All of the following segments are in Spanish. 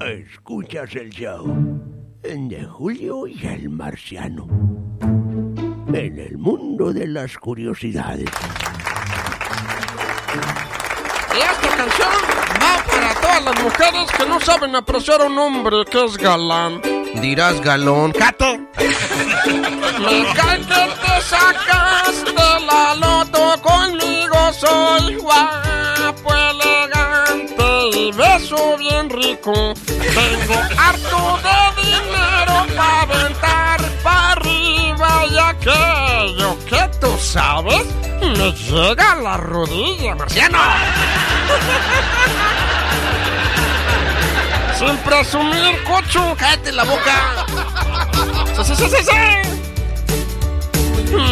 Escuchas el show de Julio y el Marciano. En el mundo de las curiosidades. Y esta canción va para todas las mujeres que no saben apreciar a un hombre que es galán. Dirás galón. ¡Cato! Me cae que te sacaste la loto conmigo, soy guapo, beso bien rico. Tengo harto de dinero para aventar para arriba y aquello que tú sabes me llega a la rodilla, marciano. Sin presumir, cocho. ¡Cállate la boca! ¡Sí, sí.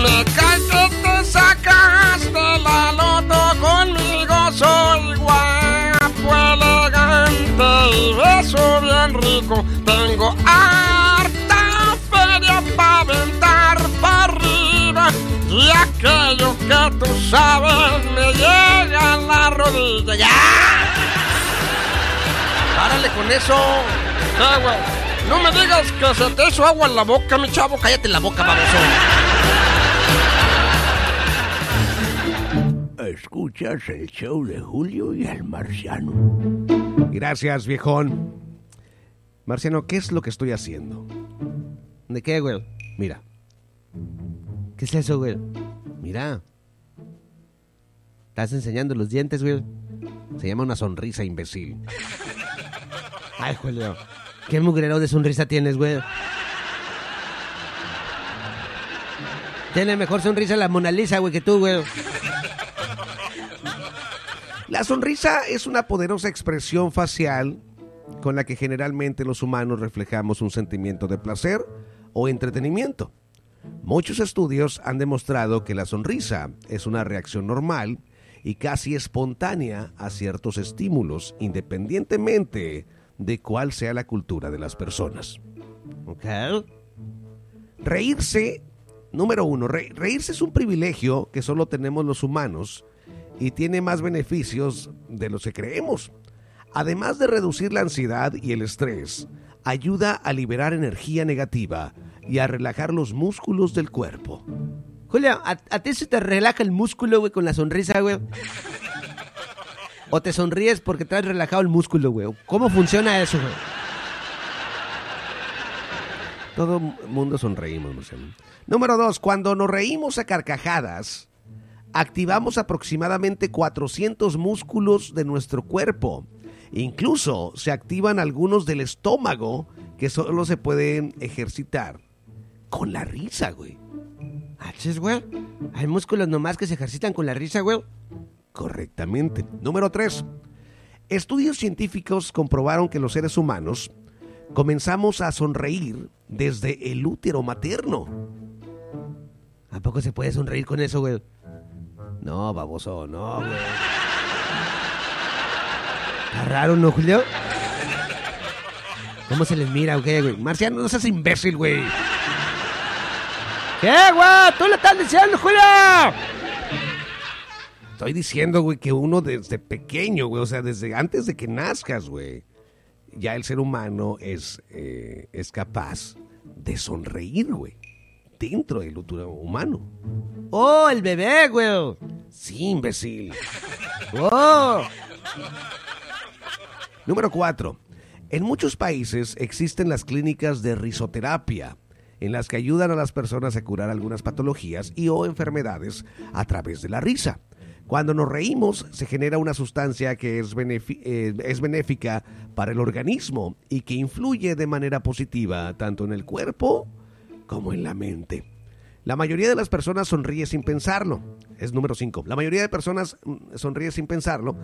Me cae que te sacaste la loto conmigo. Soy elegante y beso bien rico. Tengo harta feria para aventar para arriba. Y aquello que tú sabes me llega a la rodilla. ¡Ya! ¡Párale con eso! ¿Qué, güey? No me digas que se te hizo agua en la boca, mi chavo. ¡Cállate la boca, baboso! Escuchas el show de Julio y el Marciano. Gracias, viejón. Marciano, ¿qué es lo que estoy haciendo? ¿De qué, güey? Mira, ¿Qué es eso, güey? mira. ¿Estás enseñando los dientes, güey? Se llama una sonrisa, imbécil. Ay, Julio. ¿Qué mugrero de sonrisa tienes, güey? Tiene mejor sonrisa la Mona Lisa, güey, que tú, güey. La sonrisa es una poderosa expresión facial con la que generalmente los humanos reflejamos un sentimiento de placer o entretenimiento. Muchos estudios han demostrado que la sonrisa es una reacción normal y casi espontánea a ciertos estímulos, independientemente de cuál sea la cultura de las personas. ¿Ok? Reírse, número uno, re- reírse es un privilegio que solo tenemos los humanos y tiene más beneficios de los que creemos. Además de reducir la ansiedad y el estrés, ayuda a liberar energía negativa y a relajar los músculos del cuerpo. Julio, ¿a, a ti se te relaja el músculo, güey, con la sonrisa, güey? ¿O te sonríes porque te has relajado el músculo, güey? ¿Cómo funciona eso, güey? Todo mundo sonreímos, Marcelo. Número dos, cuando nos reímos a carcajadas, activamos aproximadamente 400 músculos de nuestro cuerpo. Incluso se activan algunos del estómago que solo se pueden ejercitar con la risa, güey. Achis, güey. Hay músculos nomás que se ejercitan con la risa, güey. Correctamente. Número 3. Estudios científicos comprobaron que los seres humanos comenzamos a sonreír desde el útero materno. ¿A poco se puede sonreír con eso, güey? No, baboso, no, güey. Está raro, ¿no, Julio? ¿Cómo se les mira, o qué, güey? Marciano, no seas imbécil, güey. ¿Qué, güey? ¿Tú le estás diciendo, Julio? Estoy diciendo, güey, que uno desde pequeño, güey, o sea, desde antes de que nazcas, güey, ya el ser humano es, eh, es capaz de sonreír, güey, dentro del útero humano. Oh, el bebé, güey. Sí, imbécil. Oh. Número 4. En muchos países existen las clínicas de risoterapia, en las que ayudan a las personas a curar algunas patologías y o enfermedades a través de la risa. Cuando nos reímos se genera una sustancia que es, eh, es benéfica para el organismo y que influye de manera positiva tanto en el cuerpo como en la mente. La mayoría de las personas sonríe sin pensarlo. Es número 5. La mayoría de personas mm, sonríe sin pensarlo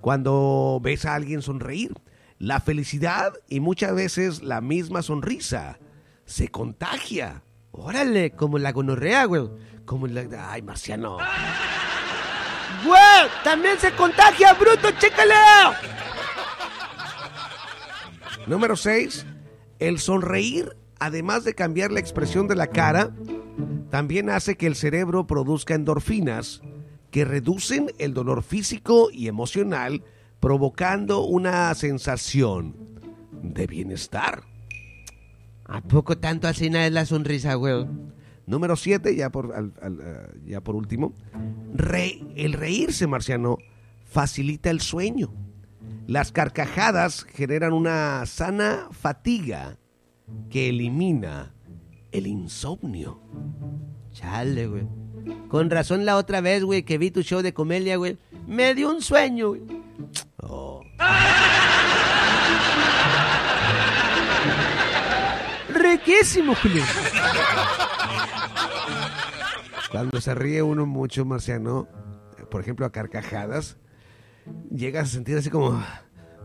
cuando ves a alguien sonreír. La felicidad y muchas veces la misma sonrisa se contagia. Órale, como la gonorrea, güey. Como la... Ay, Marciano. ¡Güey! ¡También se contagia, bruto! ¡Chécale! Número 6. El sonreír, además de cambiar la expresión de la cara, también hace que el cerebro produzca endorfinas que reducen el dolor físico y emocional, provocando una sensación de bienestar. ¿A poco tanto así nada es la sonrisa, güey? Número 7, ya por, al- al, eh, ya por último, re- el reírse, Marciano, facilita el sueño. Las carcajadas generan una sana fatiga que elimina el insomnio. Chale, güey. Con razón la otra vez, güey, que vi tu show de comedia, güey. Me dio un sueño, güey. Oh, Riquísimo, Julio. Cuando se ríe uno mucho, Marciano, por ejemplo, a carcajadas, llegas a sentir así como,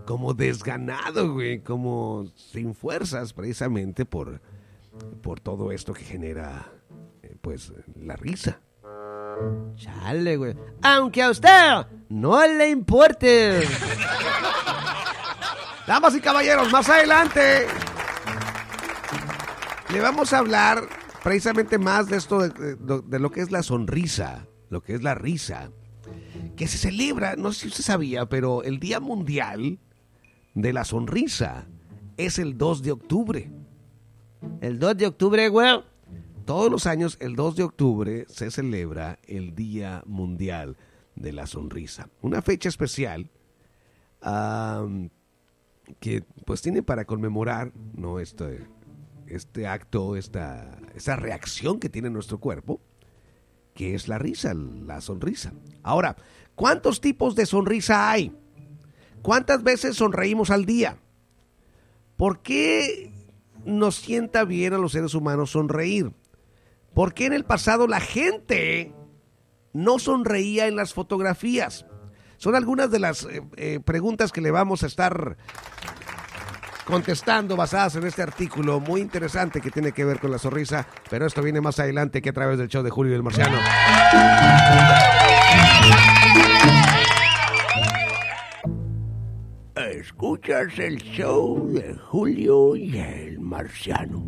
como desganado, güey, como sin fuerzas, precisamente por, por todo esto que genera, eh, pues, la risa. Chale, güey. Aunque a usted no le importe. Damas y caballeros, más adelante le vamos a hablar precisamente más de esto, de, de- de lo que es la sonrisa, lo que es la risa, que se celebra, no sé si usted sabía, pero el Día Mundial de la Sonrisa es el 2 de octubre. El 2 de octubre, güey. Todos los años, el 2 de octubre, se celebra el Día Mundial de la Sonrisa. Una fecha especial am, que pues tiene para conmemorar ¿no? este, este acto, esta, esa reacción que tiene nuestro cuerpo, que es la risa, la sonrisa. Ahora, ¿cuántos tipos de sonrisa hay? ¿Cuántas veces sonreímos al día? ¿Por qué nos sienta bien a los seres humanos sonreír? ¿Por qué en el pasado la gente no sonreía en las fotografías? Son algunas de las eh, eh, preguntas que le vamos a estar contestando basadas en este artículo muy interesante que tiene que ver con la sonrisa, pero esto viene más adelante que a través del show de Julio y el Marciano. Escuchas el show de Julio y el Marciano.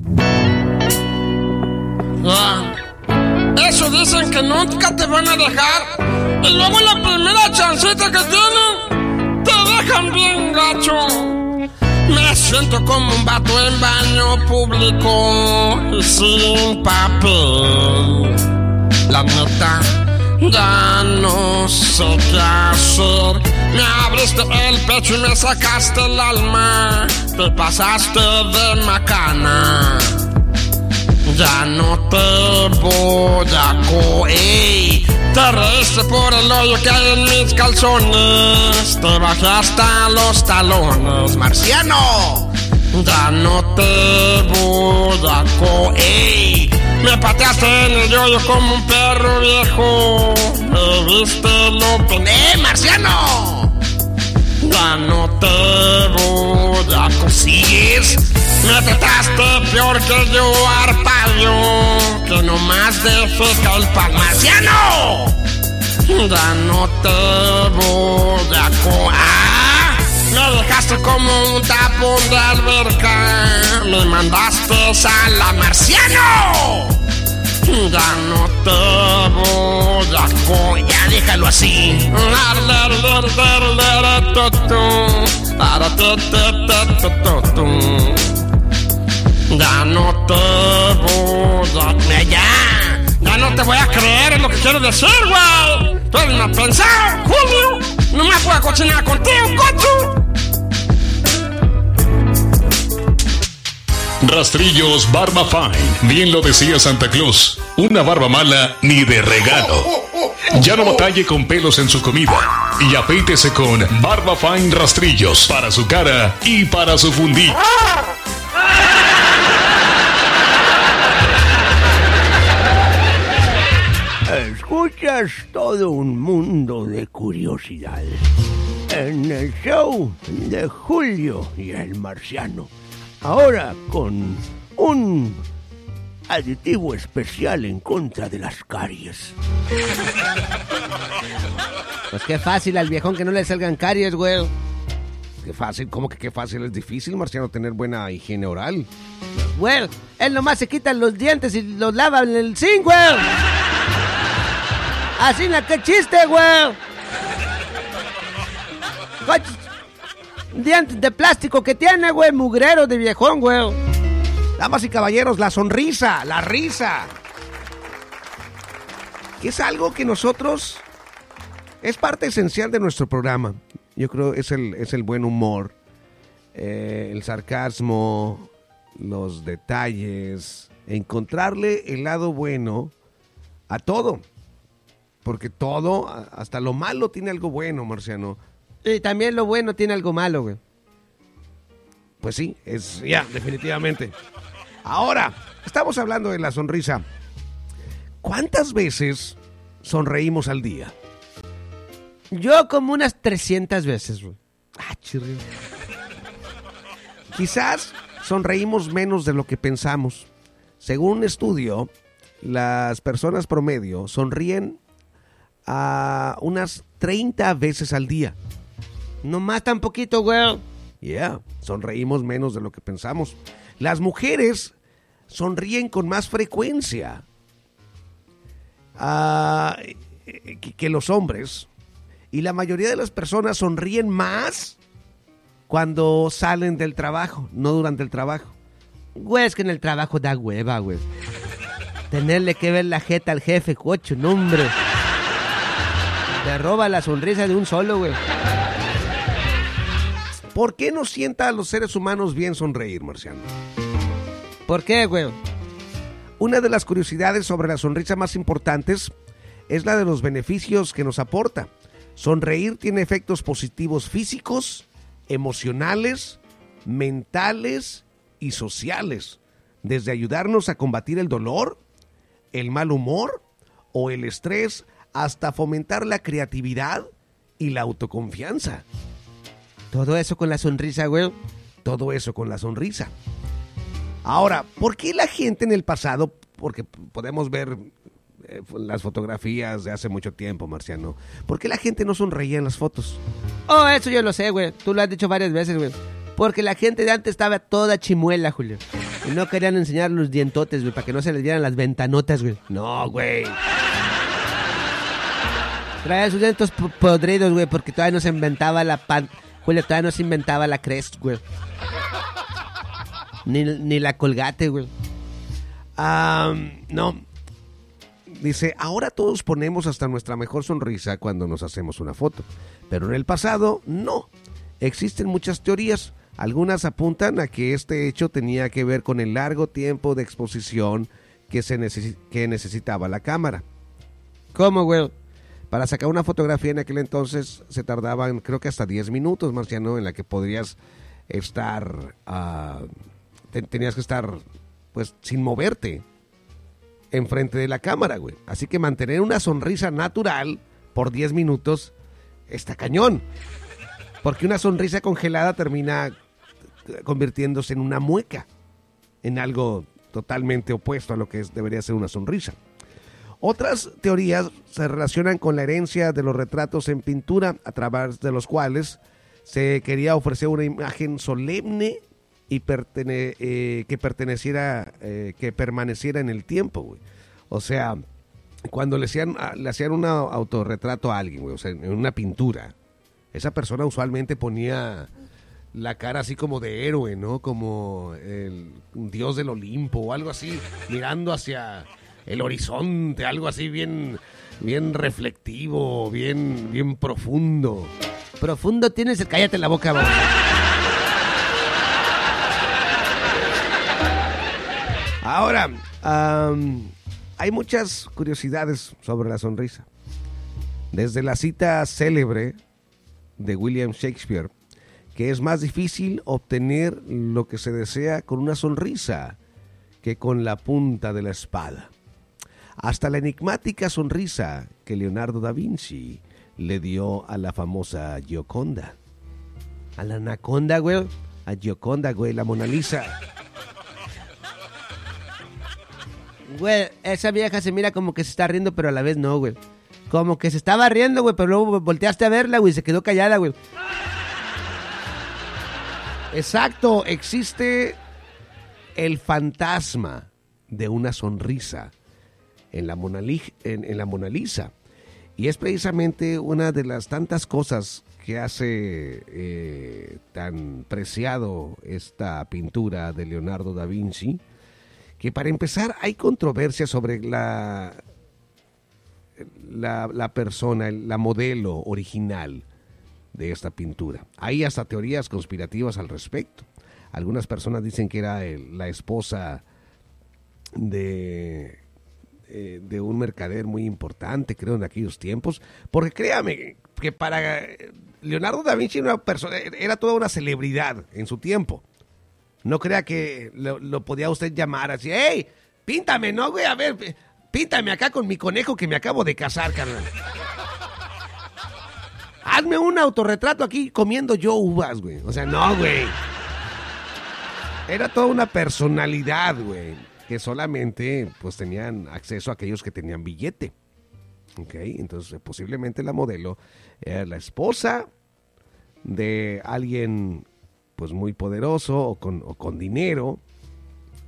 Ya. Eso dicen que nunca te van a dejar. Y luego la primera chancita que tienen, te dejan bien gacho. Me siento como un vato en baño público sin papel. La neta, sé qué hacer. Me abriste el pecho y me sacaste el alma. Te pasaste de macana. Ya no te voy a coger. Te reíste por el hoyo que hay en mis calzones. Te bajé hasta los talones, marciano. Ya no te voy a coger. Me pateaste en el hoyo como un perro viejo. Me viste lo pené, marciano. Ya no te voy a consigues. Me trataste peor que yo, arpaio. Que nomás defeca el pan marciano. Ya no te voy a. ¡Ah! Me dejaste como un tapón de alberca. Me mandaste a la marciano. Ya no te voy a déjalo así. Ya no te voy a... Ya, ya no te voy a creer en lo que quieres decir, güey. Tú eres mal pensado, Julio. No me puedo cocinar contigo, cocho. Rastrillos Barba Fine. Bien lo decía Santa Claus. Una barba mala ni de regalo. Ya no batalle con pelos en su comida. Y afeítese con Barba Fine Rastrillos para su cara y para su fundillo. Escuchas todo un mundo de curiosidades. en el show de Julio y el Marciano. Ahora con un aditivo especial en contra de las caries. Pues qué fácil al viejón que no le salgan caries, güey. Qué fácil, ¿cómo que qué fácil? Es difícil, Marciano, tener buena higiene oral. Güey, él nomás se quita los dientes y los lava en el zinc, güey. Así que chiste, güey. Dientes de plástico que tiene, güey, mugrero de viejón, güey. Damas y caballeros, la sonrisa, la risa. Es algo que nosotros es parte esencial de nuestro programa. Yo creo es el, es el buen humor, eh, el sarcasmo, los detalles, encontrarle el lado bueno a todo. Porque todo, hasta lo malo tiene algo bueno, Marciano. Y también lo bueno tiene algo malo, güey. Pues sí, es ya, definitivamente. Ahora, estamos hablando de la sonrisa. ¿Cuántas veces sonreímos al día? Yo como unas 300 veces, güey. Ah, chirri. Quizás sonreímos menos de lo que pensamos. Según un estudio, las personas promedio sonríen a unas 30 veces al día. No más tan poquito, güey. Yeah, sonreímos menos de lo que pensamos. Las mujeres sonríen con más frecuencia ah, que, los hombres. Y la mayoría de las personas sonríen más cuando salen del trabajo, no durante el trabajo. Güey, es que en el trabajo da hueva, güey. Tenerle que ver la jeta al jefe, cocho, no, hombre. Te roba la sonrisa de un solo, güey. ¿Por qué nos sienta a los seres humanos bien sonreír, Marciano? ¿Por qué, güey? Una de las curiosidades sobre la sonrisa más importantes es la de los beneficios que nos aporta. Sonreír tiene efectos positivos físicos, emocionales, mentales y sociales, desde ayudarnos a combatir el dolor, el mal humor o el estrés, hasta fomentar la creatividad y la autoconfianza. Todo eso con la sonrisa, güey. Todo eso con la sonrisa. Ahora, ¿por qué la gente en el pasado, porque podemos ver eh, las fotografías de hace mucho tiempo, Marciano, ¿por qué la gente no sonreía en las fotos? Oh, eso yo lo sé, güey. Tú lo has dicho varias veces, güey. Porque la gente de antes estaba toda chimuela, Julio. Y no querían enseñar los dientotes, güey, para que no se les dieran las ventanotas, güey. No, güey. Traía sus dientes po- podridos, güey, porque todavía no se inventaba la pan... Julio, todavía no se inventaba la crest, güey. Ni, ni la colgate, güey. Ah, no. Dice, ahora todos ponemos hasta nuestra mejor sonrisa cuando nos hacemos una foto. Pero en el pasado, no. Existen muchas teorías. Algunas apuntan a que este hecho tenía que ver con el largo tiempo de exposición que, se necesi- que necesitaba la cámara. ¿Cómo, güey? Para sacar una fotografía en aquel entonces se tardaban creo que hasta 10 minutos, Marciano, en la que podrías estar, te- tenías que estar pues sin moverte enfrente de la cámara, güey. Así que mantener una sonrisa natural por 10 minutos está cañón. Porque una sonrisa congelada termina convirtiéndose en una mueca, en algo totalmente opuesto a lo que debería ser una sonrisa. Otras teorías se relacionan con la herencia de los retratos en pintura, a través de los cuales se quería ofrecer una imagen solemne y eh, que perteneciera, eh, que permaneciera en el tiempo. O sea, cuando le hacían, a- le hacían un autorretrato a alguien, o sea, en una pintura, esa persona usualmente ponía la cara así como de héroe, ¿no? Como el dios del Olimpo o algo así, mirando hacia el horizonte, algo así bien, bien reflectivo, bien, bien profundo. Profundo tienes el... Cállate la boca. Ahora, am, hay muchas curiosidades sobre la sonrisa. Desde la cita célebre de William Shakespeare, que es más difícil obtener lo que se desea con una sonrisa que con la punta de la espada. Hasta la enigmática sonrisa que Leonardo da Vinci le dio a la famosa Gioconda. A la anaconda, güey. A Gioconda, güey, la Mona Lisa. Güey, esa vieja se mira como que se está riendo, pero a la vez no, güey. Como que se estaba riendo, güey, pero luego volteaste a verla, güey, y se quedó callada, güey. Exacto, existe el fantasma de una sonrisa en la Mona, Lisa. Y es precisamente una de las tantas cosas que hace eh, tan preciado esta pintura de Leonardo da Vinci, que para empezar hay controversia sobre la, la, persona, la modelo original de esta pintura. Hay hasta teorías conspirativas al respecto. Algunas personas dicen que era el- la esposa de, eh, de un mercader muy importante, creo, en aquellos tiempos. Porque créame que para eh, Leonardo da Vinci era, toda una celebridad en su tiempo. No crea que lo, podía usted llamar así, ¡Ey! Píntame, ¿no, güey? A ver, píntame acá con mi conejo que me acabo de casar, carnal. Hazme un autorretrato aquí comiendo yo uvas, güey. O sea, no, güey. Era toda una personalidad, güey. Que solamente, pues, tenían acceso a aquellos que tenían billete. Ok, entonces posiblemente la modelo era la esposa de alguien, pues, muy poderoso o con, dinero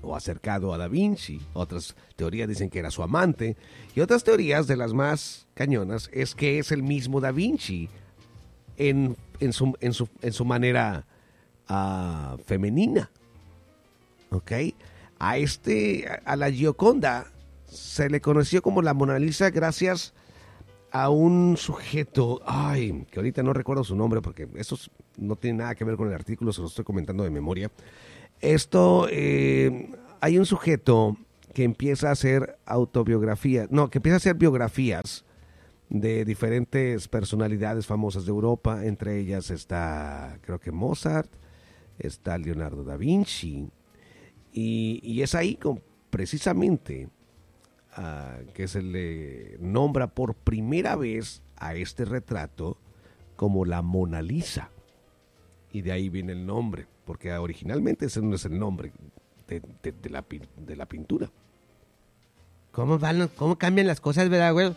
o acercado a Da Vinci. Otras teorías dicen que era su amante. Y otras teorías, de las más cañonas, es que es el mismo Da Vinci en, en, su, en, su, en su manera ah, femenina. ¿Ok? A, este, a la Gioconda se le conoció como la Mona Lisa gracias a un sujeto, ay, que ahorita no recuerdo su nombre porque eso no tiene nada que ver con el artículo, se lo estoy comentando de memoria. Esto, eh, hay un sujeto que empieza a hacer autobiografías, no, que empieza a hacer biografías de diferentes personalidades famosas de Europa, entre ellas está, creo que Mozart, está Leonardo da Vinci, y, es ahí con, precisamente ah, que se le nombra por primera vez a este retrato como la Mona Lisa. Y de ahí viene el nombre, porque originalmente ese no es el nombre de, de- la, de la pintura. ¿Cómo, van, ¿Cómo cambian las cosas, verdad, güey?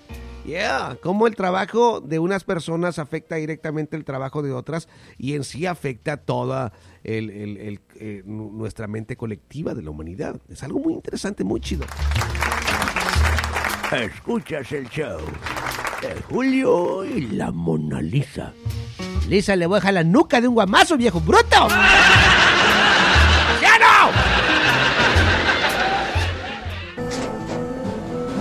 Yeah, cómo el trabajo de unas personas afecta directamente el trabajo de otras y en sí afecta toda el- el- el- eh, nu- nuestra mente colectiva de la humanidad. Es algo muy interesante, muy chido. Escuchas el show de Julio y la Mona Lisa. Lisa, le voy a dejar la nuca de un guamazo, viejo bruto.